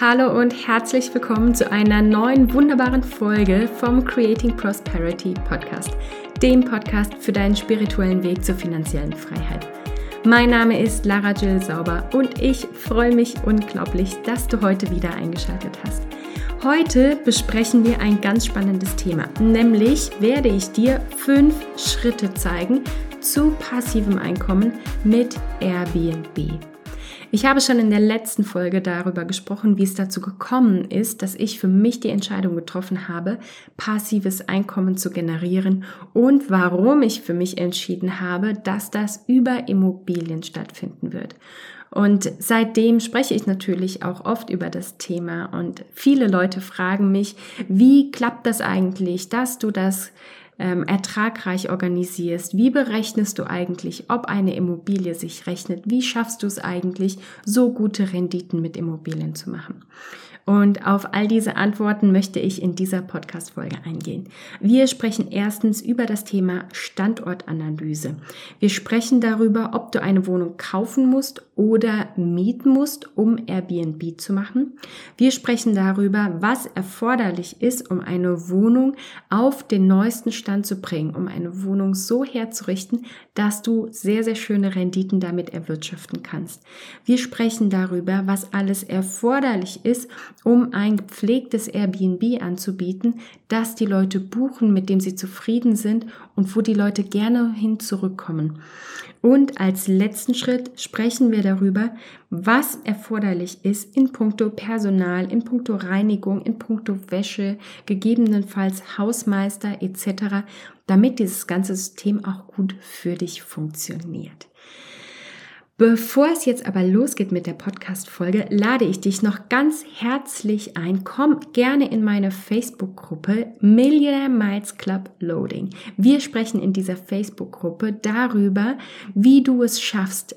Hallo und herzlich willkommen zu einer neuen wunderbaren Folge vom Creating Prosperity Podcast, dem Podcast für deinen spirituellen Weg zur finanziellen Freiheit. Mein Name ist Lara Jill Sauber und ich freue mich unglaublich, dass du heute wieder eingeschaltet hast. Heute besprechen wir ein ganz spannendes Thema, nämlich werde ich dir fünf Schritte zeigen zu passivem Einkommen mit Airbnb. Ich habe schon in der letzten Folge darüber gesprochen, wie es dazu gekommen ist, dass ich für mich die Entscheidung getroffen habe, passives Einkommen zu generieren und warum ich für mich entschieden habe, dass das über Immobilien stattfinden wird. Und seitdem spreche ich natürlich auch oft über das Thema und viele Leute fragen mich, wie klappt das eigentlich, dass du das ähm, ertragreich organisierst. Wie berechnest du eigentlich, ob eine Immobilie sich rechnet? Wie schaffst du es eigentlich, so gute Renditen mit Immobilien zu machen? Und auf all diese Antworten möchte ich in dieser Podcast-Folge eingehen. Wir sprechen erstens über das Thema Standortanalyse. Wir sprechen darüber, ob du eine Wohnung kaufen musst oder mieten musst, um Airbnb zu machen. Wir sprechen darüber, was erforderlich ist, um eine Wohnung auf den neuesten Stand zu bringen, um eine Wohnung so herzurichten, dass du sehr, sehr schöne Renditen damit erwirtschaften kannst. Wir sprechen darüber, was alles erforderlich ist, um ein gepflegtes Airbnb anzubieten, das die Leute buchen, mit dem sie zufrieden sind und wo die Leute gerne hin zurückkommen. Und als letzten Schritt sprechen wir darüber, was erforderlich ist in puncto Personal, in puncto Reinigung, in puncto Wäsche, gegebenenfalls Hausmeister etc., damit dieses ganze System auch gut für dich funktioniert. Bevor es jetzt aber losgeht mit der Podcast-Folge, lade ich dich noch ganz herzlich ein. Komm gerne in meine Facebook-Gruppe Millionaire Miles Club Loading. Wir sprechen in dieser Facebook-Gruppe darüber, wie du es schaffst,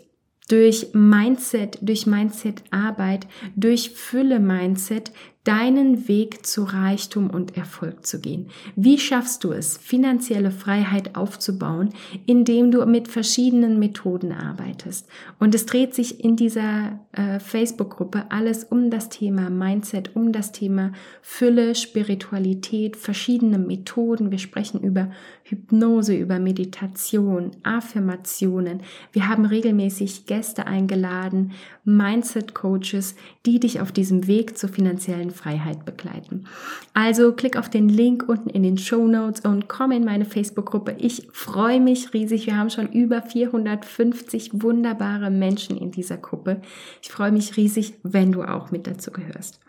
durch Mindset, durch Mindset-Arbeit, durch Fülle-Mindset deinen Weg zu Reichtum und Erfolg zu gehen. Wie schaffst du es, finanzielle Freiheit aufzubauen, indem du mit verschiedenen Methoden arbeitest? Und es dreht sich in dieser äh, Facebook-Gruppe alles um das Thema Mindset, um das Thema Fülle, Spiritualität, verschiedene Methoden. Wir sprechen über Hypnose, über Meditation, Affirmationen. Wir haben regelmäßig Gäste eingeladen, Mindset-Coaches, die dich auf diesem Weg zur finanziellen Freiheit begleiten. Also klick auf den Link unten in den Show Notes und komm in meine Facebook-Gruppe. Ich freue mich riesig. Wir haben schon über 450 wunderbare Menschen in dieser Gruppe. Ich freue mich riesig, wenn du auch mit dazu gehörst.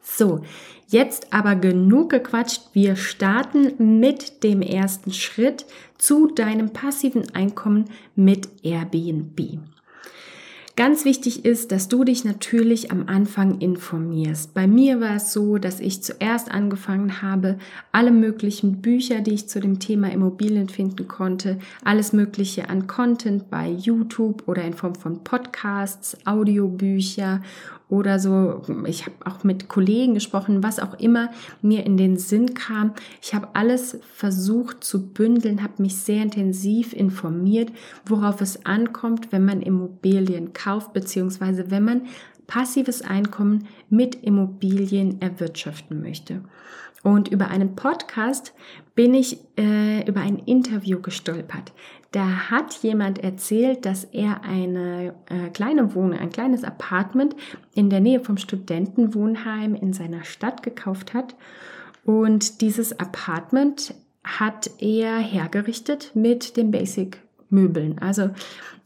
So, jetzt aber genug gequatscht. Wir starten mit dem ersten Schritt zu deinem passiven Einkommen mit Airbnb. Ganz wichtig ist, dass du dich natürlich am Anfang informierst. Bei mir war es so, dass ich zuerst angefangen habe, alle möglichen Bücher, die ich zu dem Thema Immobilien finden konnte, alles Mögliche an Content bei YouTube oder in Form von Podcasts, Audiobücher oder so. Ich habe auch mit Kollegen gesprochen, was auch immer mir in den Sinn kam. Ich habe alles versucht zu bündeln, habe mich sehr intensiv informiert, worauf es ankommt, wenn man Immobilien kauft, beziehungsweise wenn man passives Einkommen mit Immobilien erwirtschaften möchte. Und über einen Podcast bin ich äh, über ein Interview gestolpert. Da hat jemand erzählt, dass er eine äh, kleine Wohnung, ein kleines Apartment in der Nähe vom Studentenwohnheim in seiner Stadt gekauft hat. Und dieses Apartment hat er hergerichtet mit dem Basic Möbeln. Also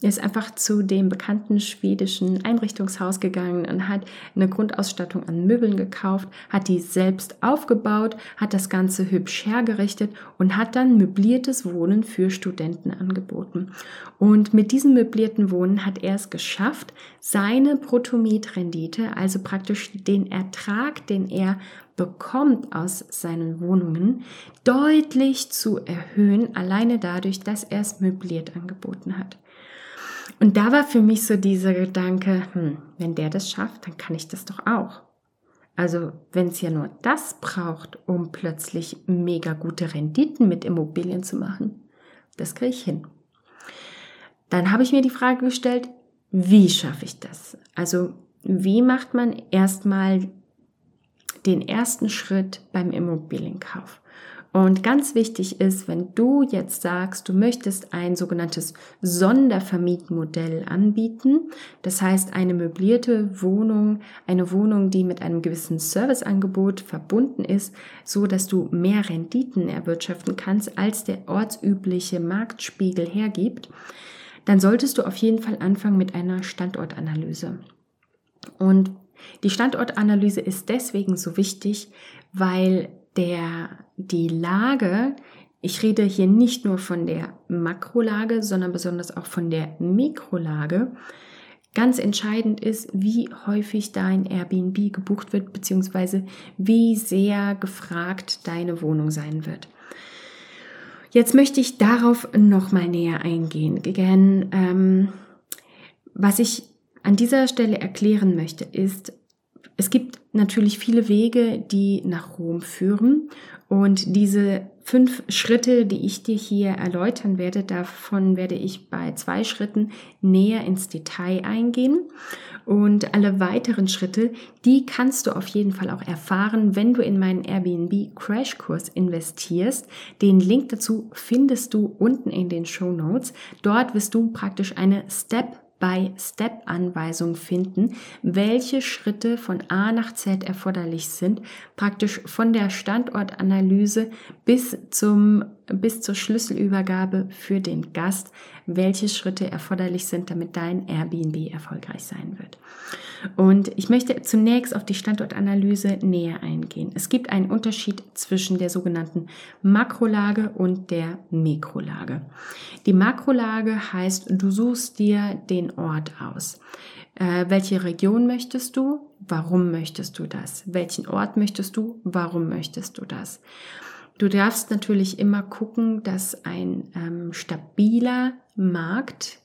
ist einfach zu dem bekannten schwedischen Einrichtungshaus gegangen und hat eine Grundausstattung an Möbeln gekauft, hat die selbst aufgebaut, hat das Ganze hübsch hergerichtet und hat dann möbliertes Wohnen für Studenten angeboten. Und mit diesem möblierten Wohnen hat er es geschafft, seine Bruttomietrendite, also praktisch den Ertrag, den er bekommt aus seinen Wohnungen, deutlich zu erhöhen, alleine dadurch, dass er es möbliert angeboten hat. Und da war für mich so dieser Gedanke, hm, wenn der das schafft, dann kann ich das doch auch. Also wenn es ja nur das braucht, um plötzlich mega gute Renditen mit Immobilien zu machen, das kriege ich hin. Dann habe ich mir die Frage gestellt, wie schaffe ich das? Also wie macht man erstmal den ersten Schritt beim Immobilienkauf? Und ganz wichtig ist, wenn du jetzt sagst, du möchtest ein sogenanntes Sondervermietmodell anbieten, das heißt eine möblierte Wohnung, eine Wohnung, die mit einem gewissen Serviceangebot verbunden ist, so dass du mehr Renditen erwirtschaften kannst, als der ortsübliche Marktspiegel hergibt, dann solltest du auf jeden Fall anfangen mit einer Standortanalyse. Und die Standortanalyse ist deswegen so wichtig, weil der, die Lage, ich rede hier nicht nur von der Makrolage, sondern besonders auch von der Mikrolage, ganz entscheidend ist, wie häufig dein Airbnb gebucht wird, beziehungsweise wie sehr gefragt deine Wohnung sein wird. Jetzt möchte ich darauf nochmal näher eingehen, denn ähm, was ich an dieser Stelle erklären möchte, ist, es gibt natürlich viele Wege, die nach Rom führen. Und diese fünf Schritte, die ich dir hier erläutern werde, davon werde ich bei zwei Schritten näher ins Detail eingehen. Und alle weiteren Schritte, die kannst du auf jeden Fall auch erfahren, wenn du in meinen Airbnb Crashkurs investierst. Den Link dazu findest du unten in den Show Notes. Dort wirst du praktisch eine Step Step-by-Step-Anweisung finden, welche Schritte von A nach Z erforderlich sind, praktisch von der Standortanalyse bis zum bis zur Schlüsselübergabe für den Gast, welche Schritte erforderlich sind, damit dein Airbnb erfolgreich sein wird. Und ich möchte zunächst auf die Standortanalyse näher eingehen. Es gibt einen Unterschied zwischen der sogenannten Makrolage und der Mikrolage. Die Makrolage heißt, du suchst dir den Ort aus. Äh, welche Region möchtest du? Warum möchtest du das? Welchen Ort möchtest du? Warum möchtest du das? Du darfst natürlich immer gucken, dass ein ähm, stabiler Markt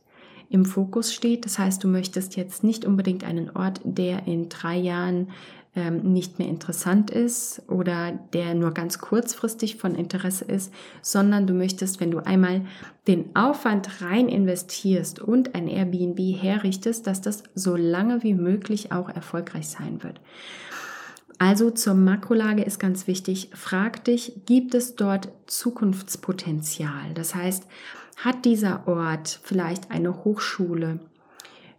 im Fokus steht. Das heißt, du möchtest jetzt nicht unbedingt einen Ort, der in drei Jahren ähm, nicht mehr interessant ist oder der nur ganz kurzfristig von Interesse ist, sondern du möchtest, wenn du einmal den Aufwand rein investierst und ein Airbnb herrichtest, dass das so lange wie möglich auch erfolgreich sein wird. Also zur Makrolage ist ganz wichtig, frag dich, gibt es dort Zukunftspotenzial? Das heißt, hat dieser Ort vielleicht eine Hochschule,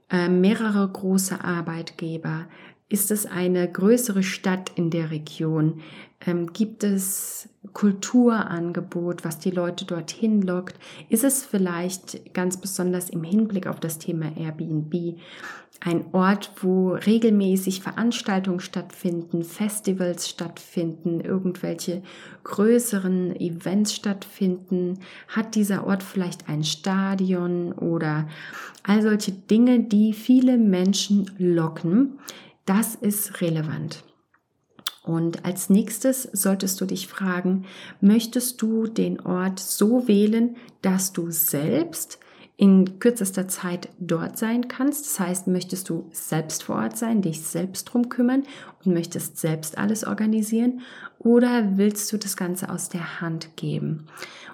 äh, mehrere große Arbeitgeber? Ist es eine größere Stadt in der Region? Ähm, gibt es Kulturangebot, was die Leute dorthin lockt? Ist es vielleicht ganz besonders im Hinblick auf das Thema Airbnb ein Ort, wo regelmäßig Veranstaltungen stattfinden, Festivals stattfinden, irgendwelche größeren Events stattfinden? Hat dieser Ort vielleicht ein Stadion oder all solche Dinge, die viele Menschen locken? Das ist relevant. Und als nächstes solltest du dich fragen, möchtest du den Ort so wählen, dass du selbst in kürzester Zeit dort sein kannst. Das heißt, möchtest du selbst vor Ort sein, dich selbst drum kümmern und möchtest selbst alles organisieren oder willst du das Ganze aus der Hand geben?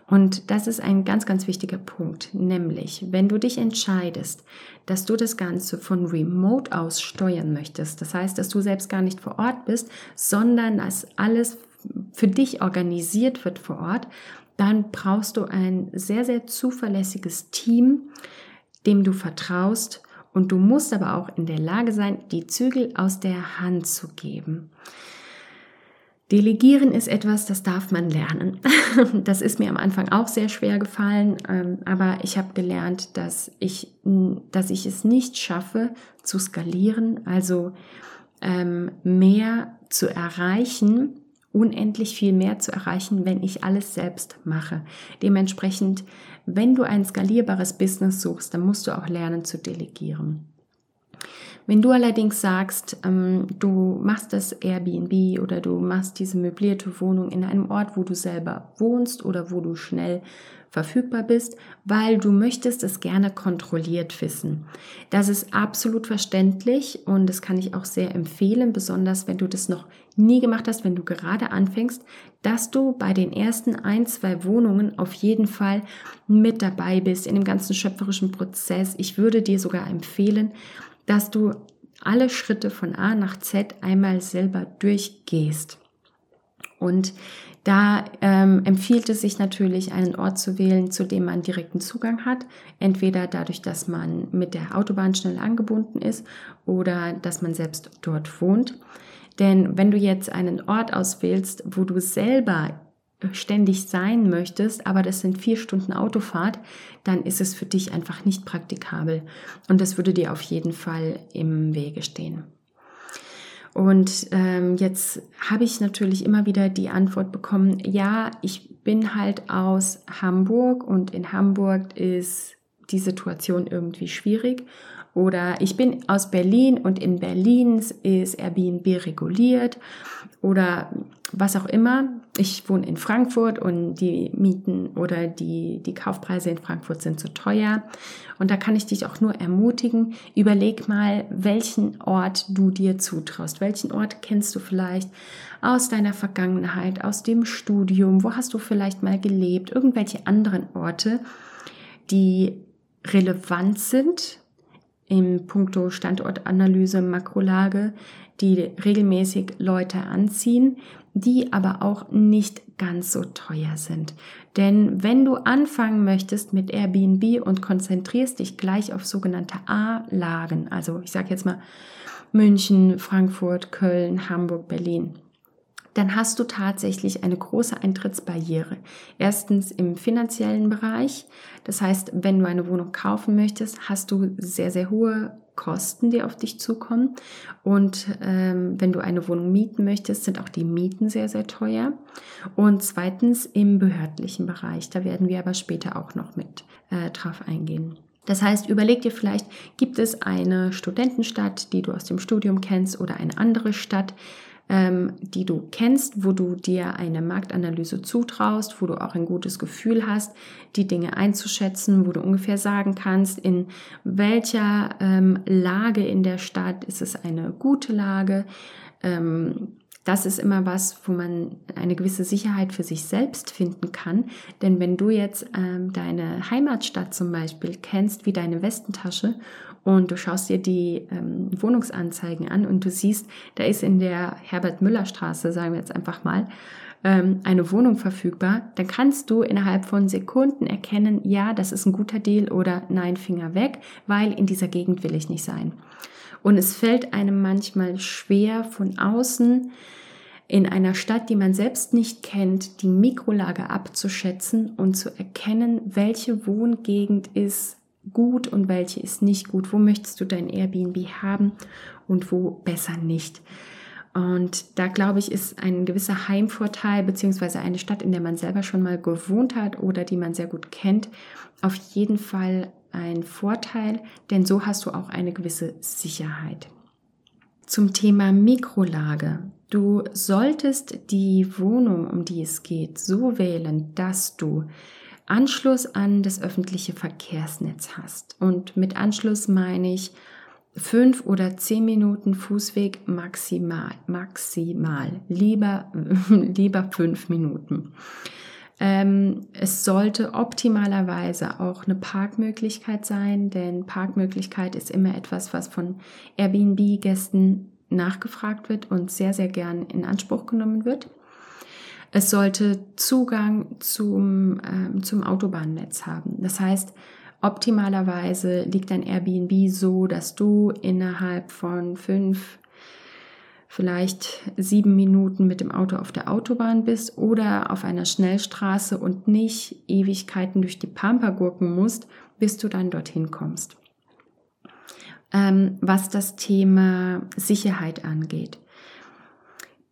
Und das ist ein ganz, ganz wichtiger Punkt, nämlich wenn du dich entscheidest, dass du das Ganze von Remote aus steuern möchtest, das heißt, dass du selbst gar nicht vor Ort bist, sondern dass alles für dich organisiert wird vor Ort, dann brauchst du ein sehr, sehr zuverlässiges Team, dem du vertraust und du musst aber auch in der Lage sein, die Zügel aus der Hand zu geben. Delegieren ist etwas, das darf man lernen. Das ist mir am Anfang auch sehr schwer gefallen, ähm, aber ich habe gelernt, dass ich, dass ich es nicht schaffe zu skalieren, also ähm, mehr zu erreichen, unendlich viel mehr zu erreichen, wenn ich alles selbst mache. Dementsprechend, wenn du ein skalierbares Business suchst, dann musst du auch lernen zu delegieren. Wenn du allerdings sagst, ähm, du machst das Airbnb oder du machst diese möblierte Wohnung in einem Ort, wo du selber wohnst oder wo du schnell verfügbar bist, weil du möchtest es gerne kontrolliert wissen. Das ist absolut verständlich und das kann ich auch sehr empfehlen, besonders wenn du das noch nie gemacht hast, wenn du gerade anfängst, dass du bei den ersten ein, zwei Wohnungen auf jeden Fall mit dabei bist in dem ganzen schöpferischen Prozess. Ich würde dir sogar empfehlen, dass du alle Schritte von A nach Z einmal selber durchgehst. Und da ähm, empfiehlt es sich natürlich, einen Ort zu wählen, zu dem man direkten Zugang hat. Entweder dadurch, dass man mit der Autobahn schnell angebunden ist oder dass man selbst dort wohnt. Denn wenn du jetzt einen Ort auswählst, wo du selber ständig sein möchtest, aber das sind vier Stunden Autofahrt, dann ist es für dich einfach nicht praktikabel. Und das würde dir auf jeden Fall im Wege stehen. Und ähm, jetzt habe ich natürlich immer wieder die Antwort bekommen, ja, ich bin halt aus Hamburg und in Hamburg ist die Situation irgendwie schwierig. Oder ich bin aus Berlin und in Berlin ist Airbnb reguliert. Oder was auch immer. Ich wohne in Frankfurt und die Mieten oder die, die Kaufpreise in Frankfurt sind zu teuer. Und da kann ich dich auch nur ermutigen, überleg mal, welchen Ort du dir zutraust. Welchen Ort kennst du vielleicht aus deiner Vergangenheit, aus dem Studium? Wo hast du vielleicht mal gelebt? Irgendwelche anderen Orte, die relevant sind im Punkto Standortanalyse, Makrolage, die regelmäßig Leute anziehen, die aber auch nicht ganz so teuer sind. Denn wenn du anfangen möchtest mit Airbnb und konzentrierst dich gleich auf sogenannte A-Lagen, also ich sage jetzt mal München, Frankfurt, Köln, Hamburg, Berlin, dann hast du tatsächlich eine große Eintrittsbarriere. Erstens im finanziellen Bereich. Das heißt, wenn du eine Wohnung kaufen möchtest, hast du sehr, sehr hohe Kosten, die auf dich zukommen. Und ähm, wenn du eine Wohnung mieten möchtest, sind auch die Mieten sehr, sehr teuer. Und zweitens im behördlichen Bereich. Da werden wir aber später auch noch mit äh, drauf eingehen. Das heißt, überleg dir vielleicht, gibt es eine Studentenstadt, die du aus dem Studium kennst oder eine andere Stadt, die du kennst, wo du dir eine Marktanalyse zutraust, wo du auch ein gutes Gefühl hast, die Dinge einzuschätzen, wo du ungefähr sagen kannst, in welcher ähm, Lage in der Stadt ist es eine gute Lage. Ähm, das ist immer was, wo man eine gewisse Sicherheit für sich selbst finden kann. Denn wenn du jetzt ähm, deine Heimatstadt zum Beispiel kennst wie deine Westentasche und du schaust dir die ähm, Wohnungsanzeigen an und du siehst, da ist in der Herbert-Müller-Straße, sagen wir jetzt einfach mal, ähm, eine Wohnung verfügbar, dann kannst du innerhalb von Sekunden erkennen, ja, das ist ein guter Deal oder nein, Finger weg, weil in dieser Gegend will ich nicht sein. Und es fällt einem manchmal schwer von außen in einer Stadt, die man selbst nicht kennt, die Mikrolage abzuschätzen und zu erkennen, welche Wohngegend ist gut und welche ist nicht gut. Wo möchtest du dein Airbnb haben und wo besser nicht. Und da glaube ich, ist ein gewisser Heimvorteil beziehungsweise eine Stadt, in der man selber schon mal gewohnt hat oder die man sehr gut kennt, auf jeden Fall ein Vorteil, denn so hast du auch eine gewisse Sicherheit. Zum Thema Mikrolage. Du solltest die Wohnung, um die es geht, so wählen, dass du Anschluss an das öffentliche Verkehrsnetz hast. Und mit Anschluss meine ich fünf oder zehn Minuten Fußweg maximal, maximal, lieber, lieber fünf Minuten. Ähm, es sollte optimalerweise auch eine Parkmöglichkeit sein, denn Parkmöglichkeit ist immer etwas, was von Airbnb-Gästen nachgefragt wird und sehr, sehr gern in Anspruch genommen wird. Es sollte Zugang zum, ähm, zum Autobahnnetz haben. Das heißt, optimalerweise liegt ein Airbnb so, dass du innerhalb von fünf, vielleicht sieben Minuten mit dem Auto auf der Autobahn bist oder auf einer Schnellstraße und nicht Ewigkeiten durch die Pampa gurken musst, bis du dann dorthin kommst. Ähm, was das Thema Sicherheit angeht.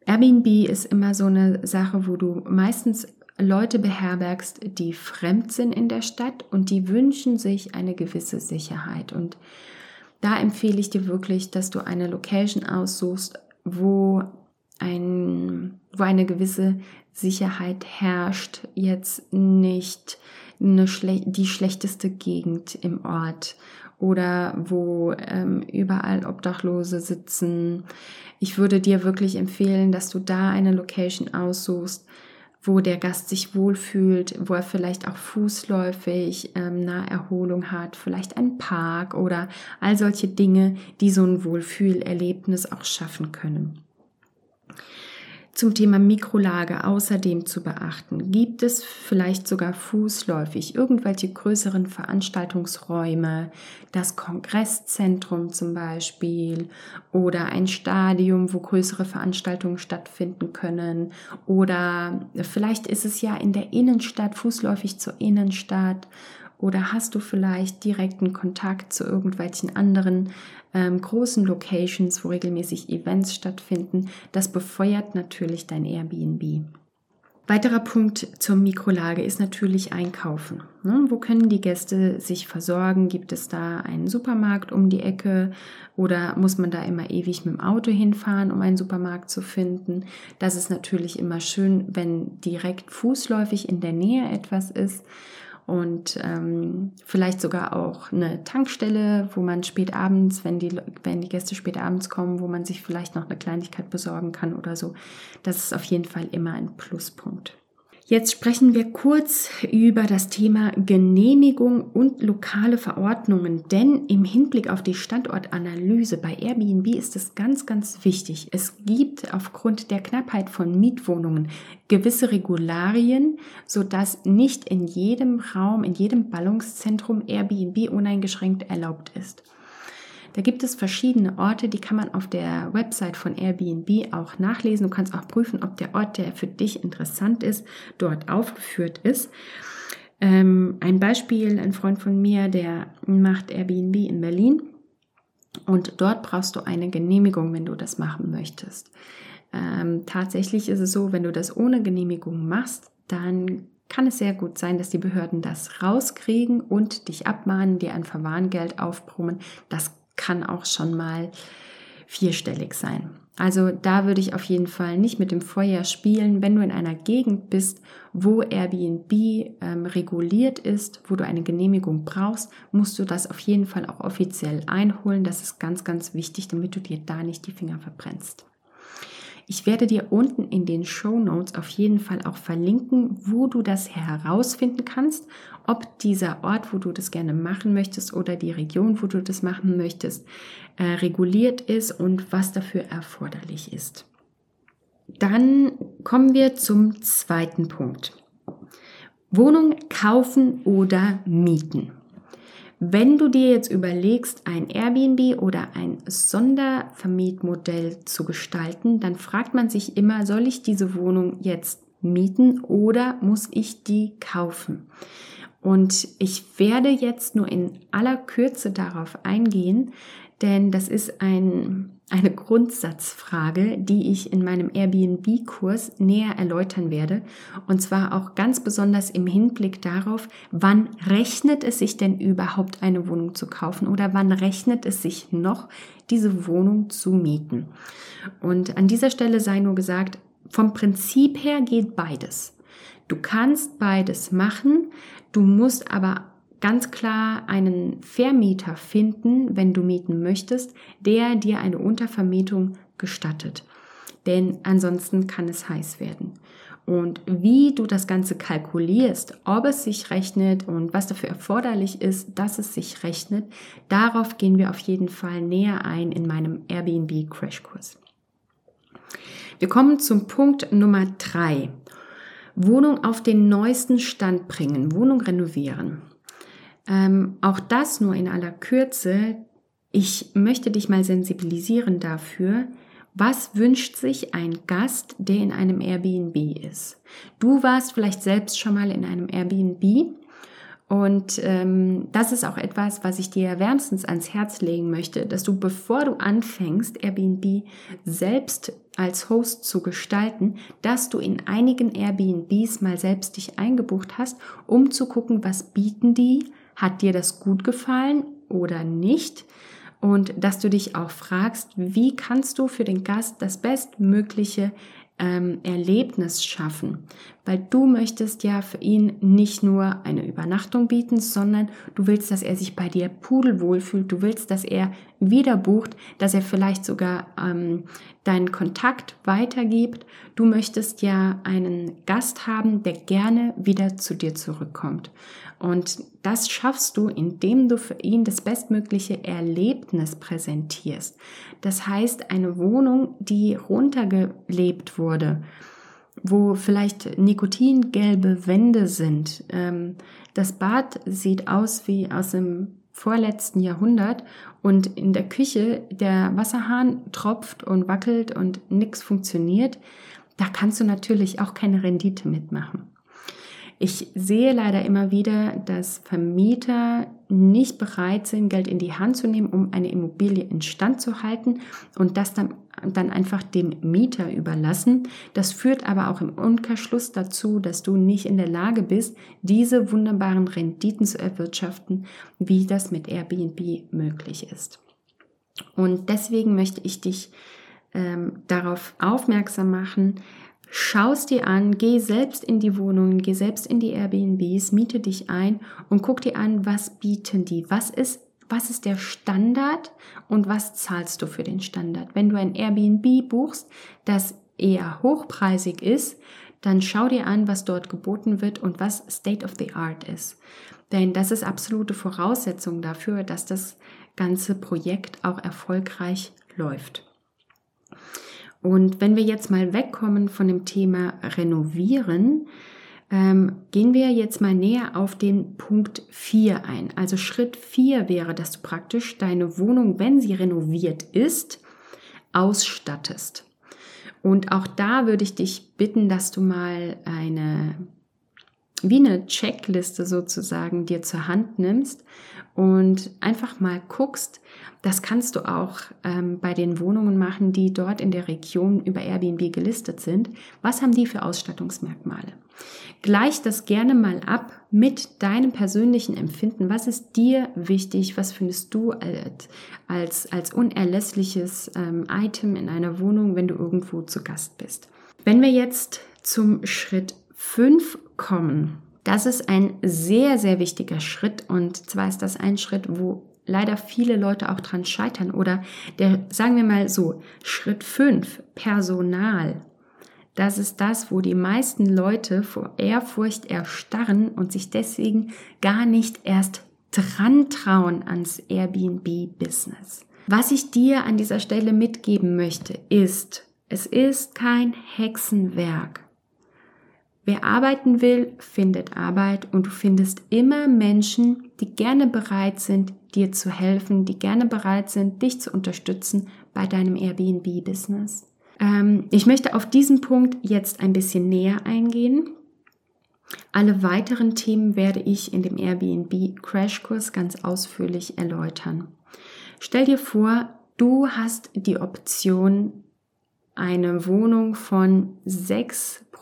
Airbnb ist immer so eine Sache, wo du meistens Leute beherbergst, die fremd sind in der Stadt und die wünschen sich eine gewisse Sicherheit. Und da empfehle ich dir wirklich, dass du eine Location aussuchst, wo, ein, wo eine gewisse Sicherheit herrscht. Jetzt nicht eine schle die schlechteste Gegend im Ort oder wo ähm, überall Obdachlose sitzen. Ich würde dir wirklich empfehlen, dass du da eine Location aussuchst, wo der Gast sich wohlfühlt, wo er vielleicht auch fußläufig ähm, Naherholung hat, vielleicht ein Park oder all solche Dinge, die so ein Wohlfühlerlebnis auch schaffen können. Zum Thema Mikrolage außerdem zu beachten, gibt es vielleicht sogar fußläufig irgendwelche größeren Veranstaltungsräume, das Kongresszentrum zum Beispiel oder ein Stadium, wo größere Veranstaltungen stattfinden können? Oder vielleicht ist es ja in der Innenstadt, fußläufig zur Innenstadt oder hast du vielleicht direkten Kontakt zu irgendwelchen anderen ähm, großen Locations, wo regelmäßig Events stattfinden? Das befeuert natürlich dein Airbnb. Weiterer Punkt zur Mikrolage ist natürlich Einkaufen. Ne? Wo können die Gäste sich versorgen? Gibt es da einen Supermarkt um die Ecke oder muss man da immer ewig mit dem Auto hinfahren, um einen Supermarkt zu finden? Das ist natürlich immer schön, wenn direkt fußläufig in der Nähe etwas ist und ähm, vielleicht sogar auch eine Tankstelle, wo man spät abends, wenn die, wenn die Gäste spät abends kommen, wo man sich vielleicht noch eine Kleinigkeit besorgen kann oder so. Das ist auf jeden Fall immer ein Pluspunkt. Jetzt sprechen wir kurz über das Thema Genehmigung und lokale Verordnungen, denn im Hinblick auf die Standortanalyse bei Airbnb ist es ganz, ganz wichtig. Es gibt aufgrund der Knappheit von Mietwohnungen gewisse Regularien, sodass nicht in jedem Raum, in jedem Ballungszentrum Airbnb uneingeschränkt erlaubt ist. Da gibt es verschiedene Orte, die kann man auf der Website von Airbnb auch nachlesen. Du kannst auch prüfen, ob der Ort, der für dich interessant ist, dort aufgeführt ist. Ähm, ein Beispiel, ein Freund von mir, der macht Airbnb in Berlin und dort brauchst du eine Genehmigung, wenn du das machen möchtest. Ähm, tatsächlich ist es so, wenn du das ohne Genehmigung machst, dann kann es sehr gut sein, dass die Behörden das rauskriegen und dich abmahnen, dir ein Verwarngeld aufbrummen. Das kann auch schon mal vierstellig sein. Also da würde ich auf jeden Fall nicht mit dem Feuer spielen. Wenn du in einer Gegend bist, wo Airbnb ähm, reguliert ist, wo du eine Genehmigung brauchst, musst du das auf jeden Fall auch offiziell einholen. Das ist ganz, ganz wichtig, damit du dir da nicht die Finger verbrennst. Ich werde dir unten in den Show Notes auf jeden Fall auch verlinken, wo du das herausfinden kannst, ob dieser Ort, wo du das gerne machen möchtest oder die Region, wo du das machen möchtest, äh, reguliert ist und was dafür erforderlich ist. Dann kommen wir zum zweiten Punkt. Wohnung kaufen oder mieten. Wenn du dir jetzt überlegst, ein Airbnb oder ein Sondervermietmodell zu gestalten, dann fragt man sich immer, soll ich diese Wohnung jetzt mieten oder muss ich die kaufen? Und ich werde jetzt nur in aller Kürze darauf eingehen, denn das ist ein eine Grundsatzfrage, die ich in meinem Airbnb-Kurs näher erläutern werde. Und zwar auch ganz besonders im Hinblick darauf, wann rechnet es sich denn überhaupt eine Wohnung zu kaufen oder wann rechnet es sich noch, diese Wohnung zu mieten. Und an dieser Stelle sei nur gesagt, vom Prinzip her geht beides. Du kannst beides machen, du musst aber ganz klar einen Vermieter finden, wenn du mieten möchtest, der dir eine Untervermietung gestattet. Denn ansonsten kann es heiß werden. Und wie du das Ganze kalkulierst, ob es sich rechnet und was dafür erforderlich ist, dass es sich rechnet, darauf gehen wir auf jeden Fall näher ein in meinem Airbnb Crashkurs. Wir kommen zum Punkt Nummer drei. Wohnung auf den neuesten Stand bringen, Wohnung renovieren. Ähm, auch das nur in aller Kürze. Ich möchte dich mal sensibilisieren dafür, was wünscht sich ein Gast, der in einem Airbnb ist? Du warst vielleicht selbst schon mal in einem Airbnb und ähm, das ist auch etwas, was ich dir wärmstens ans Herz legen möchte, dass du, bevor du anfängst, Airbnb selbst als Host zu gestalten, dass du in einigen Airbnbs mal selbst dich eingebucht hast, um zu gucken, was bieten die, hat dir das gut gefallen oder nicht? Und dass du dich auch fragst, wie kannst du für den Gast das bestmögliche ähm, Erlebnis schaffen, weil du möchtest ja für ihn nicht nur eine Übernachtung bieten, sondern du willst, dass er sich bei dir pudelwohl fühlt, du willst, dass er wieder bucht, dass er vielleicht sogar ähm, deinen Kontakt weitergibt. Du möchtest ja einen Gast haben, der gerne wieder zu dir zurückkommt. Und das schaffst du, indem du für ihn das bestmögliche Erlebnis präsentierst. Das heißt, eine Wohnung, die runtergelebt wurde, wo vielleicht nikotingelbe Wände sind. Ähm, das Bad sieht aus wie aus dem vorletzten Jahrhundert und in der Küche der Wasserhahn tropft und wackelt und nichts funktioniert. Da kannst du natürlich auch keine Rendite mitmachen. Ich sehe leider immer wieder, dass Vermieter nicht bereit sind, Geld in die Hand zu nehmen, um eine Immobilie instand zu halten und das dann, dann einfach dem Mieter überlassen. Das führt aber auch im Umkehrschluss dazu, dass du nicht in der Lage bist, diese wunderbaren Renditen zu erwirtschaften, wie das mit Airbnb möglich ist. Und deswegen möchte ich dich ähm, darauf aufmerksam machen, Schaust dir an, geh selbst in die Wohnungen, geh selbst in die Airbnbs, miete dich ein und guck dir an, was bieten die? Was ist, was ist der Standard und was zahlst du für den Standard? Wenn du ein Airbnb buchst, das eher hochpreisig ist, dann schau dir an, was dort geboten wird und was State of the Art ist. Denn das ist absolute Voraussetzung dafür, dass das ganze Projekt auch erfolgreich läuft. Und wenn wir jetzt mal wegkommen von dem Thema Renovieren, ähm, gehen wir jetzt mal näher auf den Punkt 4 ein. Also Schritt 4 wäre, dass du praktisch deine Wohnung, wenn sie renoviert ist, ausstattest. Und auch da würde ich dich bitten, dass du mal eine, wie eine Checkliste sozusagen dir zur Hand nimmst und einfach mal guckst, das kannst du auch ähm, bei den Wohnungen machen, die dort in der Region über Airbnb gelistet sind. Was haben die für Ausstattungsmerkmale? Gleich das gerne mal ab mit deinem persönlichen Empfinden. Was ist dir wichtig? Was findest du als, als, unerlässliches ähm, Item in einer Wohnung, wenn du irgendwo zu Gast bist? Wenn wir jetzt zum Schritt 5 kommen, das ist ein sehr, sehr wichtiger Schritt und zwar ist das ein Schritt, wo leider viele Leute auch dran scheitern. Oder der, sagen wir mal so, Schritt 5, Personal. Das ist das, wo die meisten Leute vor Ehrfurcht erstarren und sich deswegen gar nicht erst dran trauen ans Airbnb-Business. Was ich dir an dieser Stelle mitgeben möchte, ist, es ist kein Hexenwerk. Wer arbeiten will, findet Arbeit und du findest immer Menschen, die gerne bereit sind, dir zu helfen, die gerne bereit sind, dich zu unterstützen bei deinem Airbnb-Business. Ähm, ich möchte auf diesen Punkt jetzt ein bisschen näher eingehen. Alle weiteren Themen werde ich in dem Airbnb Crashkurs ganz ausführlich erläutern. Stell dir vor, du hast die Option, eine Wohnung von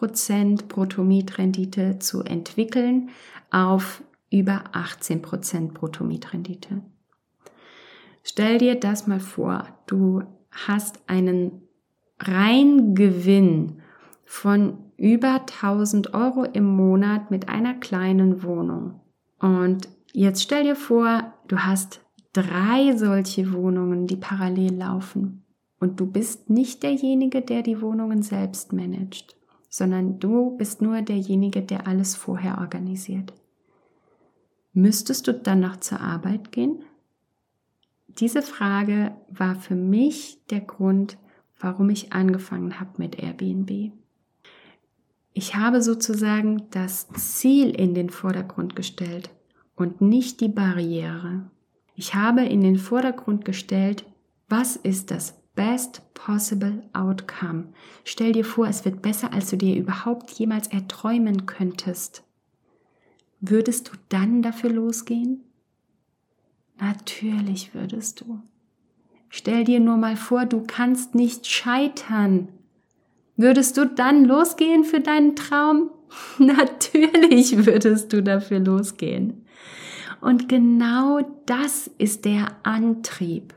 6% Bruttomietrendite zu entwickeln auf über 18% Bruttomietrendite. Stell dir das mal vor, du hast einen Reingewinn von über 1000 Euro im Monat mit einer kleinen Wohnung. Und jetzt stell dir vor, du hast drei solche Wohnungen, die parallel laufen. Und du bist nicht derjenige, der die Wohnungen selbst managt, sondern du bist nur derjenige, der alles vorher organisiert. Müsstest du dann noch zur Arbeit gehen? Diese Frage war für mich der Grund, warum ich angefangen habe mit Airbnb. Ich habe sozusagen das Ziel in den Vordergrund gestellt und nicht die Barriere. Ich habe in den Vordergrund gestellt, was ist das Best Possible Outcome. Stell dir vor, es wird besser, als du dir überhaupt jemals erträumen könntest. Würdest du dann dafür losgehen? Natürlich würdest du. Stell dir nur mal vor, du kannst nicht scheitern. Würdest du dann losgehen für deinen Traum? Natürlich würdest du dafür losgehen. Und genau das ist der Antrieb.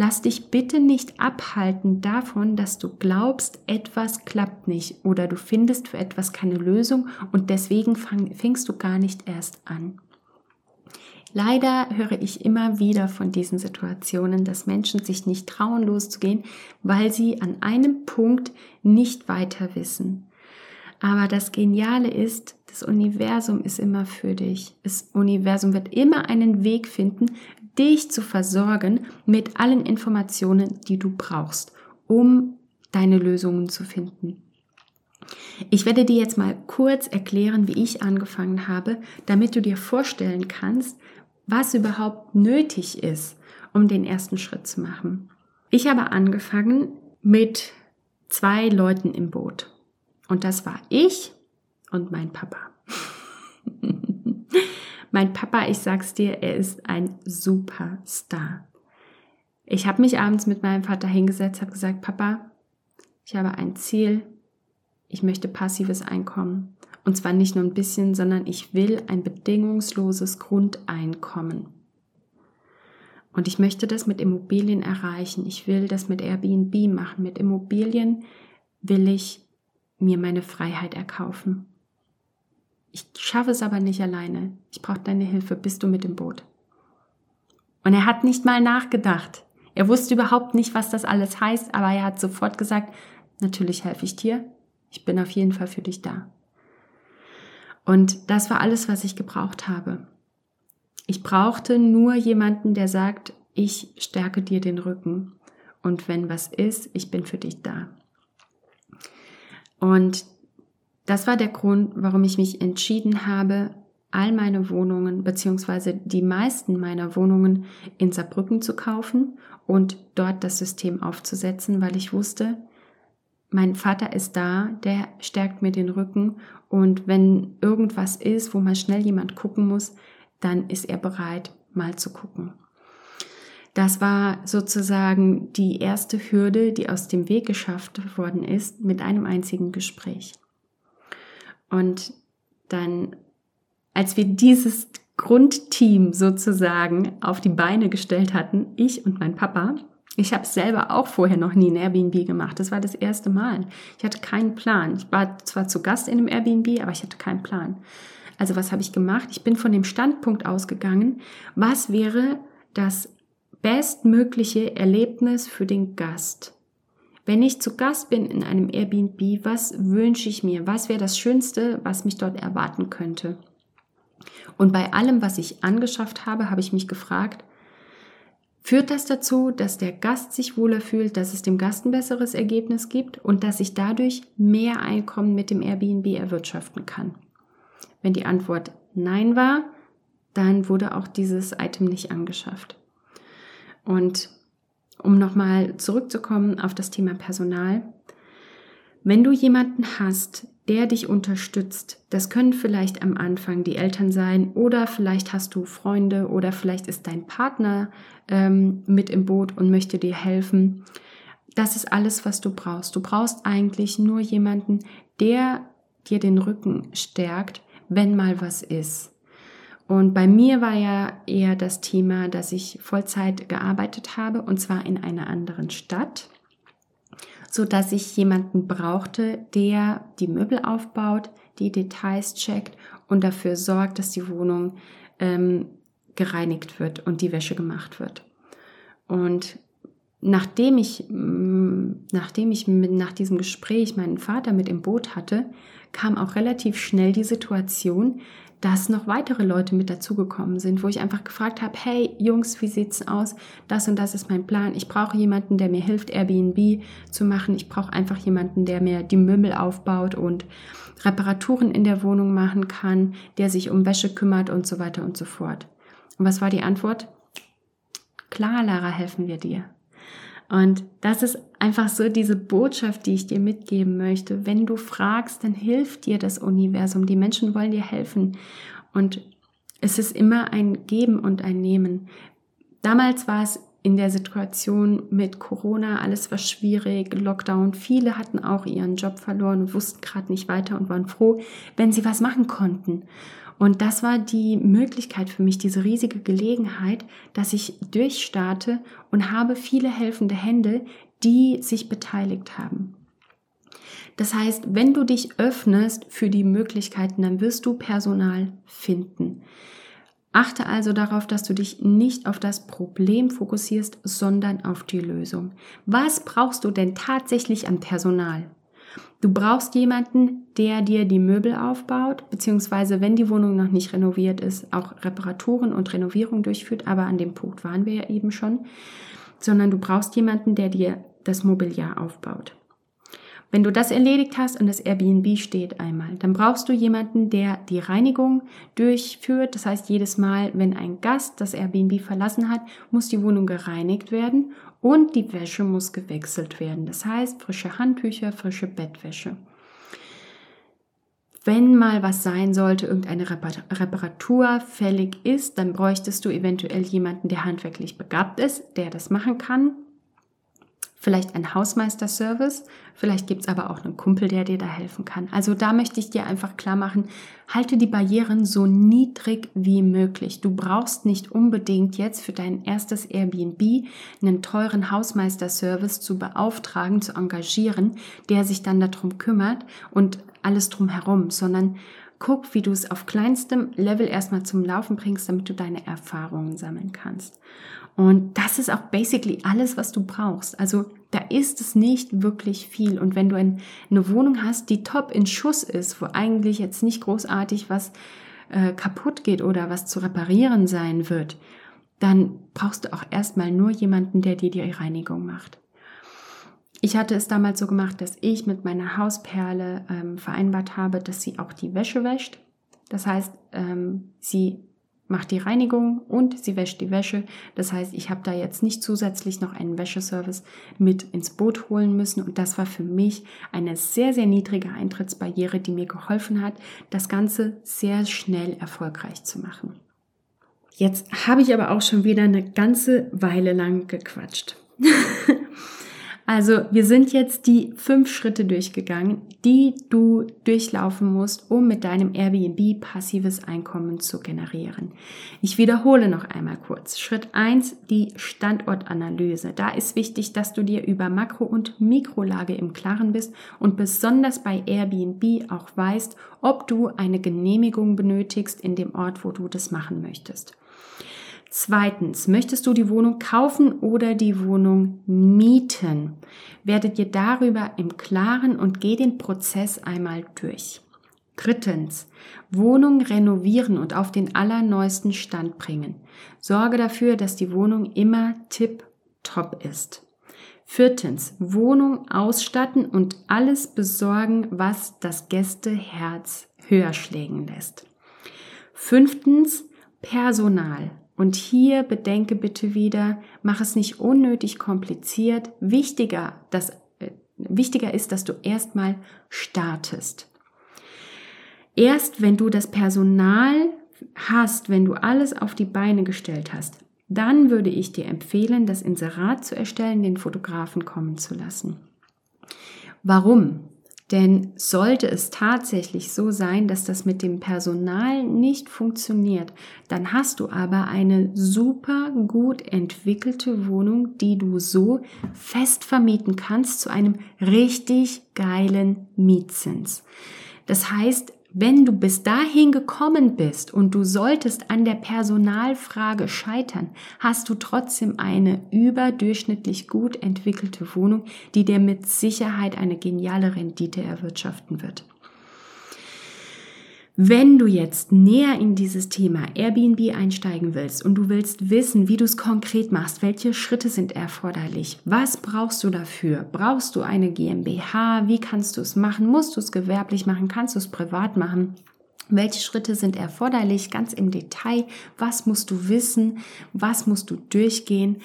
Lass dich bitte nicht abhalten davon, dass du glaubst, etwas klappt nicht oder du findest für etwas keine Lösung und deswegen fang, fängst du gar nicht erst an. Leider höre ich immer wieder von diesen Situationen, dass Menschen sich nicht trauen loszugehen, weil sie an einem Punkt nicht weiter wissen. Aber das Geniale ist, das Universum ist immer für dich. Das Universum wird immer einen Weg finden, dich zu versorgen mit allen Informationen, die du brauchst, um deine Lösungen zu finden. Ich werde dir jetzt mal kurz erklären, wie ich angefangen habe, damit du dir vorstellen kannst, was überhaupt nötig ist, um den ersten Schritt zu machen. Ich habe angefangen mit zwei Leuten im Boot. Und das war ich und mein Papa. mein Papa, ich sag's dir, er ist ein Superstar. Ich habe mich abends mit meinem Vater hingesetzt, habe gesagt, Papa, ich habe ein Ziel, ich möchte passives Einkommen. Und zwar nicht nur ein bisschen, sondern ich will ein bedingungsloses Grundeinkommen. Und ich möchte das mit Immobilien erreichen. Ich will das mit Airbnb machen. Mit Immobilien will ich mir meine Freiheit erkaufen. Ich schaffe es aber nicht alleine. Ich brauche deine Hilfe. Bist du mit im Boot? Und er hat nicht mal nachgedacht. Er wusste überhaupt nicht, was das alles heißt, aber er hat sofort gesagt, natürlich helfe ich dir. Ich bin auf jeden Fall für dich da. Und das war alles, was ich gebraucht habe. Ich brauchte nur jemanden, der sagt, ich stärke dir den Rücken. Und wenn was ist, ich bin für dich da. Und das war der Grund, warum ich mich entschieden habe, all meine Wohnungen beziehungsweise die meisten meiner Wohnungen in Saarbrücken zu kaufen und dort das System aufzusetzen, weil ich wusste, mein Vater ist da, der stärkt mir den Rücken und wenn irgendwas ist, wo mal schnell jemand gucken muss, dann ist er bereit, mal zu gucken. Das war sozusagen die erste Hürde, die aus dem Weg geschafft worden ist mit einem einzigen Gespräch. Und dann, als wir dieses Grundteam sozusagen auf die Beine gestellt hatten, ich und mein Papa, ich habe selber auch vorher noch nie ein Airbnb gemacht. Das war das erste Mal. Ich hatte keinen Plan. Ich war zwar zu Gast in einem Airbnb, aber ich hatte keinen Plan. Also was habe ich gemacht? Ich bin von dem Standpunkt ausgegangen, was wäre das bestmögliche Erlebnis für den Gast? Wenn ich zu Gast bin in einem Airbnb, was wünsche ich mir? Was wäre das Schönste, was mich dort erwarten könnte? Und bei allem, was ich angeschafft habe, habe ich mich gefragt, Führt das dazu, dass der Gast sich wohler fühlt, dass es dem Gast ein besseres Ergebnis gibt und dass ich dadurch mehr Einkommen mit dem Airbnb erwirtschaften kann? Wenn die Antwort Nein war, dann wurde auch dieses Item nicht angeschafft. Und um nochmal zurückzukommen auf das Thema Personal, wenn du jemanden hast, der dich unterstützt. Das können vielleicht am Anfang die Eltern sein oder vielleicht hast du Freunde oder vielleicht ist dein Partner ähm, mit im Boot und möchte dir helfen. Das ist alles, was du brauchst. Du brauchst eigentlich nur jemanden, der dir den Rücken stärkt, wenn mal was ist. Und bei mir war ja eher das Thema, dass ich Vollzeit gearbeitet habe und zwar in einer anderen Stadt so dass ich jemanden brauchte, der die Möbel aufbaut, die Details checkt und dafür sorgt, dass die Wohnung ähm, gereinigt wird und die Wäsche gemacht wird. Und nachdem ich, mm, nachdem ich mit, nach diesem Gespräch meinen Vater mit im Boot hatte, kam auch relativ schnell die Situation, dass noch weitere Leute mit dazugekommen sind, wo ich einfach gefragt habe, hey Jungs, wie sieht's aus? Das und das ist mein Plan. Ich brauche jemanden, der mir hilft, Airbnb zu machen. Ich brauche einfach jemanden, der mir die Möbel aufbaut und Reparaturen in der Wohnung machen kann, der sich um Wäsche kümmert und so weiter und so fort. Und was war die Antwort? Klar, Lara, helfen wir dir. Und das ist einfach so diese Botschaft, die ich dir mitgeben möchte. Wenn du fragst, dann hilft dir das Universum. Die Menschen wollen dir helfen. Und es ist immer ein Geben und ein Nehmen. Damals war es in der Situation mit Corona, alles war schwierig, Lockdown. Viele hatten auch ihren Job verloren und wussten gerade nicht weiter und waren froh, wenn sie was machen konnten. Und das war die Möglichkeit für mich, diese riesige Gelegenheit, dass ich durchstarte und habe viele helfende Hände, die sich beteiligt haben. Das heißt, wenn du dich öffnest für die Möglichkeiten, dann wirst du Personal finden. Achte also darauf, dass du dich nicht auf das Problem fokussierst, sondern auf die Lösung. Was brauchst du denn tatsächlich an Personal? Du brauchst jemanden, der dir die Möbel aufbaut, beziehungsweise wenn die Wohnung noch nicht renoviert ist, auch Reparaturen und Renovierung durchführt, aber an dem Punkt waren wir ja eben schon, sondern du brauchst jemanden, der dir das Mobiliar aufbaut. Wenn du das erledigt hast und das Airbnb steht einmal, dann brauchst du jemanden, der die Reinigung durchführt. Das heißt, jedes Mal, wenn ein Gast das Airbnb verlassen hat, muss die Wohnung gereinigt werden und die Wäsche muss gewechselt werden. Das heißt, frische Handtücher, frische Bettwäsche. Wenn mal was sein sollte, irgendeine Reparatur fällig ist, dann bräuchtest du eventuell jemanden, der handwerklich begabt ist, der das machen kann vielleicht ein Hausmeisterservice, vielleicht gibt es aber auch einen Kumpel, der dir da helfen kann. Also da möchte ich dir einfach klar machen, halte die Barrieren so niedrig wie möglich. Du brauchst nicht unbedingt jetzt für dein erstes Airbnb einen teuren Hausmeisterservice zu beauftragen, zu engagieren, der sich dann darum kümmert und alles drumherum, sondern guck, wie du es auf kleinstem Level erstmal zum Laufen bringst, damit du deine Erfahrungen sammeln kannst. Und das ist auch basically alles, was du brauchst. Also da ist es nicht wirklich viel. Und wenn du ein, eine Wohnung hast, die top in Schuss ist, wo eigentlich jetzt nicht großartig was äh, kaputt geht oder was zu reparieren sein wird, dann brauchst du auch erstmal nur jemanden, der dir die Reinigung macht. Ich hatte es damals so gemacht, dass ich mit meiner Hausperle ähm, vereinbart habe, dass sie auch die Wäsche wäscht. Das heißt, ähm, sie macht die Reinigung und sie wäscht die Wäsche. Das heißt, ich habe da jetzt nicht zusätzlich noch einen Wäscheservice mit ins Boot holen müssen. Und das war für mich eine sehr, sehr niedrige Eintrittsbarriere, die mir geholfen hat, das Ganze sehr schnell erfolgreich zu machen. Jetzt habe ich aber auch schon wieder eine ganze Weile lang gequatscht. Also wir sind jetzt die fünf Schritte durchgegangen, die du durchlaufen musst, um mit deinem Airbnb passives Einkommen zu generieren. Ich wiederhole noch einmal kurz. Schritt eins: die Standortanalyse. Da ist wichtig, dass du dir über Makro- und Mikrolage im Klaren bist und besonders bei Airbnb auch weißt, ob du eine Genehmigung benötigst in dem Ort, wo du das machen möchtest. Zweitens, möchtest du die Wohnung kaufen oder die Wohnung mieten? Werde dir darüber im Klaren und geh den Prozess einmal durch. Drittens, Wohnung renovieren und auf den allerneuesten Stand bringen. Sorge dafür, dass die Wohnung immer tip-top ist. Viertens, Wohnung ausstatten und alles besorgen, was das Gästeherz höher schlägen lässt. Fünftens, Personal. Und hier bedenke bitte wieder, mach es nicht unnötig kompliziert. Wichtiger, dass, äh, wichtiger ist, dass du erstmal startest. Erst wenn du das Personal hast, wenn du alles auf die Beine gestellt hast, dann würde ich dir empfehlen, das Inserat zu erstellen, den Fotografen kommen zu lassen. Warum? Denn sollte es tatsächlich so sein, dass das mit dem Personal nicht funktioniert, dann hast du aber eine super gut entwickelte Wohnung, die du so fest vermieten kannst zu einem richtig geilen Mietzins. Das heißt, wenn du bis dahin gekommen bist und du solltest an der Personalfrage scheitern, hast du trotzdem eine überdurchschnittlich gut entwickelte Wohnung, die dir mit Sicherheit eine geniale Rendite erwirtschaften wird. Wenn du jetzt näher in dieses Thema Airbnb einsteigen willst und du willst wissen, wie du es konkret machst, welche Schritte sind erforderlich, was brauchst du dafür? Brauchst du eine GmbH? Wie kannst du es machen? Musst du es gewerblich machen? Kannst du es privat machen? Welche Schritte sind erforderlich, ganz im Detail? Was musst du wissen? Was musst du durchgehen?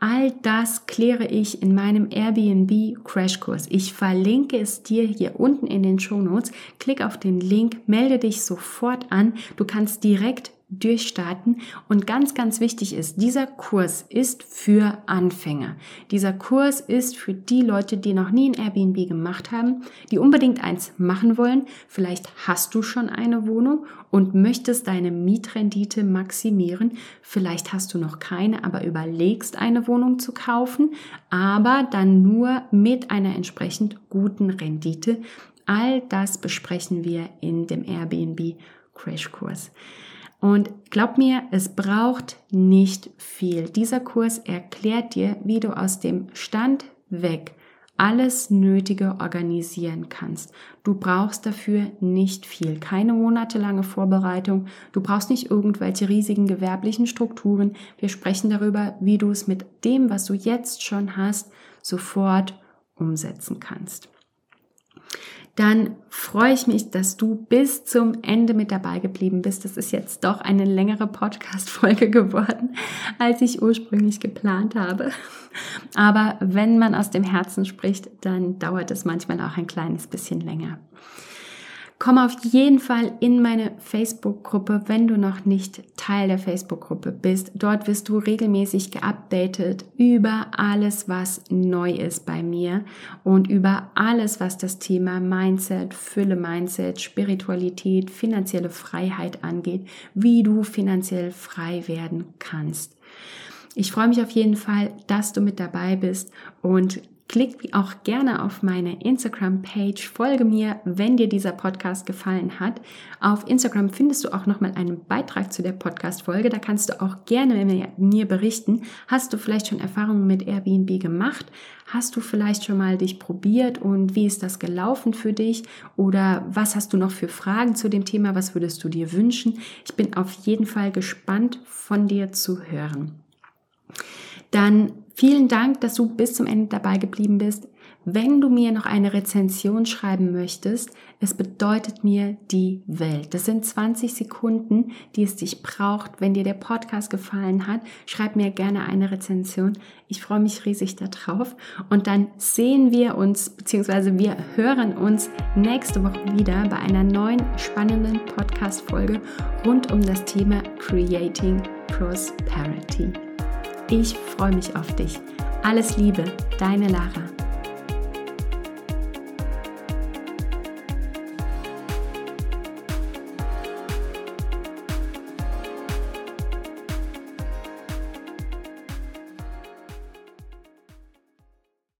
All das kläre ich in meinem Airbnb Crashkurs. Ich verlinke es dir hier unten in den Show Notes. Klick auf den Link, melde dich sofort an. Du kannst direkt durchstarten. Und ganz, ganz wichtig ist, dieser Kurs ist für Anfänger. Dieser Kurs ist für die Leute, die noch nie ein Airbnb gemacht haben, die unbedingt eins machen wollen. Vielleicht hast du schon eine Wohnung und möchtest deine Mietrendite maximieren. Vielleicht hast du noch keine, aber überlegst eine Wohnung zu kaufen, aber dann nur mit einer entsprechend guten Rendite. All das besprechen wir in dem Airbnb Crashkurs. Und glaub mir, es braucht nicht viel. Dieser Kurs erklärt dir, wie du aus dem Stand weg alles Nötige organisieren kannst. Du brauchst dafür nicht viel, keine monatelange Vorbereitung. Du brauchst nicht irgendwelche riesigen gewerblichen Strukturen. Wir sprechen darüber, wie du es mit dem, was du jetzt schon hast, sofort umsetzen kannst dann freue ich mich, dass du bis zum Ende mit dabei geblieben bist. Das ist jetzt doch eine längere Podcast-Folge geworden, als ich ursprünglich geplant habe. Aber wenn man aus dem Herzen spricht, dann dauert es manchmal auch ein kleines bisschen länger. Komm auf jeden Fall in meine Facebook-Gruppe, wenn du noch nicht Teil der Facebook-Gruppe bist. Dort wirst du regelmäßig geupdatet über alles, was neu ist bei mir und über alles, was das Thema Mindset, Fülle-Mindset, Spiritualität, finanzielle Freiheit angeht, wie du finanziell frei werden kannst. Ich freue mich auf jeden Fall, dass du mit dabei bist und Klick auch gerne auf meine Instagram-Page, folge mir, wenn dir dieser Podcast gefallen hat. Auf Instagram findest du auch nochmal einen Beitrag zu der Podcast-Folge. Da kannst du auch gerne mir berichten. Hast du vielleicht schon Erfahrungen mit Airbnb gemacht? Hast du vielleicht schon mal dich probiert und wie ist das gelaufen für dich? Oder was hast du noch für Fragen zu dem Thema? Was würdest du dir wünschen? Ich bin auf jeden Fall gespannt von dir zu hören. Dann Vielen Dank, dass du bis zum Ende dabei geblieben bist. Wenn du mir noch eine Rezension schreiben möchtest, es bedeutet mir die Welt. Das sind 20 Sekunden, die es dich braucht. Wenn dir der Podcast gefallen hat, schreib mir gerne eine Rezension. Ich freue mich riesig darauf. Und dann sehen wir uns, beziehungsweise wir hören uns nächste Woche wieder bei einer neuen spannenden Podcast-Folge rund um das Thema Creating Prosperity. Ich freue mich auf dich. Alles Liebe, deine Lara.